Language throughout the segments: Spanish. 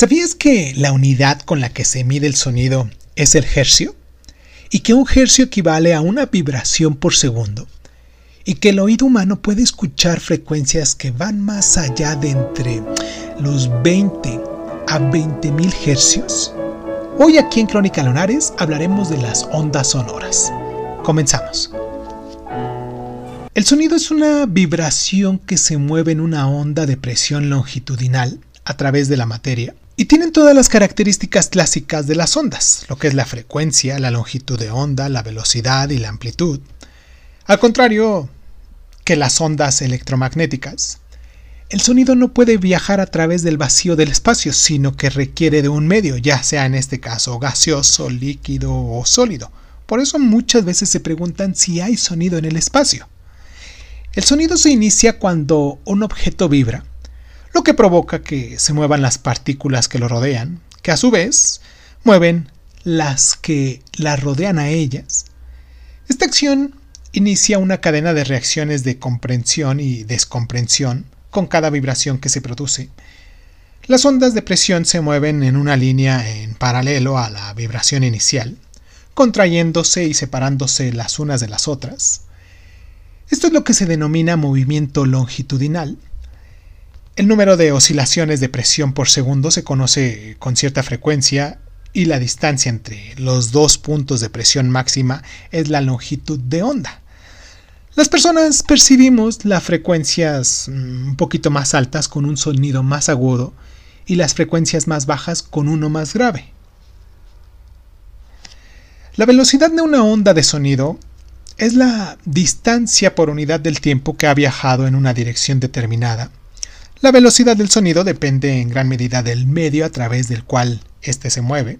¿Sabías que la unidad con la que se mide el sonido es el hercio? Y que un hercio equivale a una vibración por segundo. Y que el oído humano puede escuchar frecuencias que van más allá de entre los 20 a 20 mil hercios. Hoy aquí en Crónica Lunares hablaremos de las ondas sonoras. Comenzamos. El sonido es una vibración que se mueve en una onda de presión longitudinal a través de la materia y tienen todas las características clásicas de las ondas, lo que es la frecuencia, la longitud de onda, la velocidad y la amplitud. Al contrario que las ondas electromagnéticas, el sonido no puede viajar a través del vacío del espacio, sino que requiere de un medio, ya sea en este caso gaseoso, líquido o sólido. Por eso muchas veces se preguntan si hay sonido en el espacio. El sonido se inicia cuando un objeto vibra, lo que provoca que se muevan las partículas que lo rodean, que a su vez mueven las que la rodean a ellas. Esta acción inicia una cadena de reacciones de comprensión y descomprensión con cada vibración que se produce. Las ondas de presión se mueven en una línea en paralelo a la vibración inicial, contrayéndose y separándose las unas de las otras. Esto es lo que se denomina movimiento longitudinal. El número de oscilaciones de presión por segundo se conoce con cierta frecuencia y la distancia entre los dos puntos de presión máxima es la longitud de onda. Las personas percibimos las frecuencias mm, un poquito más altas con un sonido más agudo y las frecuencias más bajas con uno más grave. La velocidad de una onda de sonido es la distancia por unidad del tiempo que ha viajado en una dirección determinada. La velocidad del sonido depende en gran medida del medio a través del cual éste se mueve.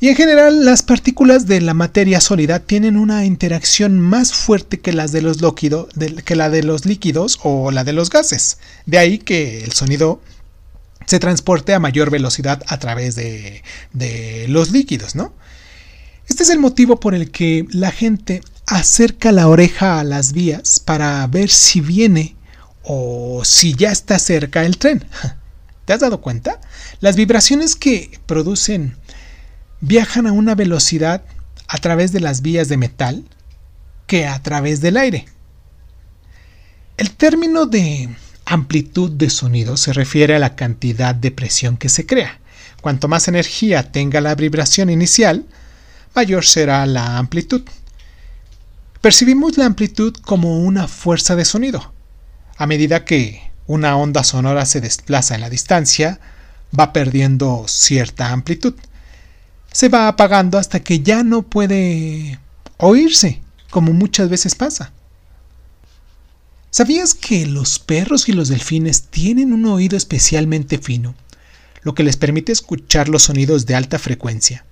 Y en general las partículas de la materia sólida tienen una interacción más fuerte que, las de los que la de los líquidos o la de los gases. De ahí que el sonido se transporte a mayor velocidad a través de, de los líquidos, ¿no? Este es el motivo por el que la gente acerca la oreja a las vías para ver si viene o si ya está cerca el tren. ¿Te has dado cuenta? Las vibraciones que producen viajan a una velocidad a través de las vías de metal que a través del aire. El término de amplitud de sonido se refiere a la cantidad de presión que se crea. Cuanto más energía tenga la vibración inicial, mayor será la amplitud. Percibimos la amplitud como una fuerza de sonido. A medida que una onda sonora se desplaza en la distancia, va perdiendo cierta amplitud. Se va apagando hasta que ya no puede oírse, como muchas veces pasa. ¿Sabías que los perros y los delfines tienen un oído especialmente fino, lo que les permite escuchar los sonidos de alta frecuencia?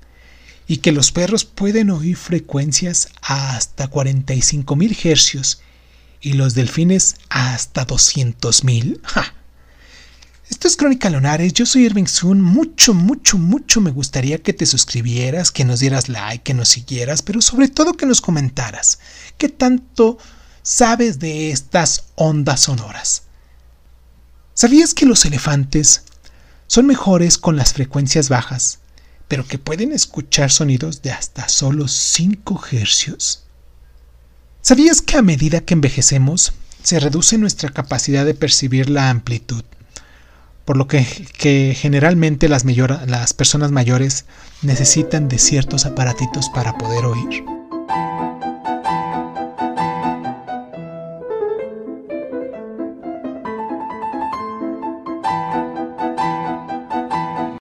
y que los perros pueden oír frecuencias hasta 45.000 hercios y los delfines hasta 200.000. Esto es Crónica Lunares, yo soy Irving Sun, mucho, mucho, mucho me gustaría que te suscribieras, que nos dieras like, que nos siguieras, pero sobre todo que nos comentaras qué tanto sabes de estas ondas sonoras. ¿Sabías que los elefantes son mejores con las frecuencias bajas pero que pueden escuchar sonidos de hasta solo 5 hercios. ¿Sabías que a medida que envejecemos se reduce nuestra capacidad de percibir la amplitud? Por lo que, generalmente las, las personas mayores necesitan de ciertos aparatitos para poder oír.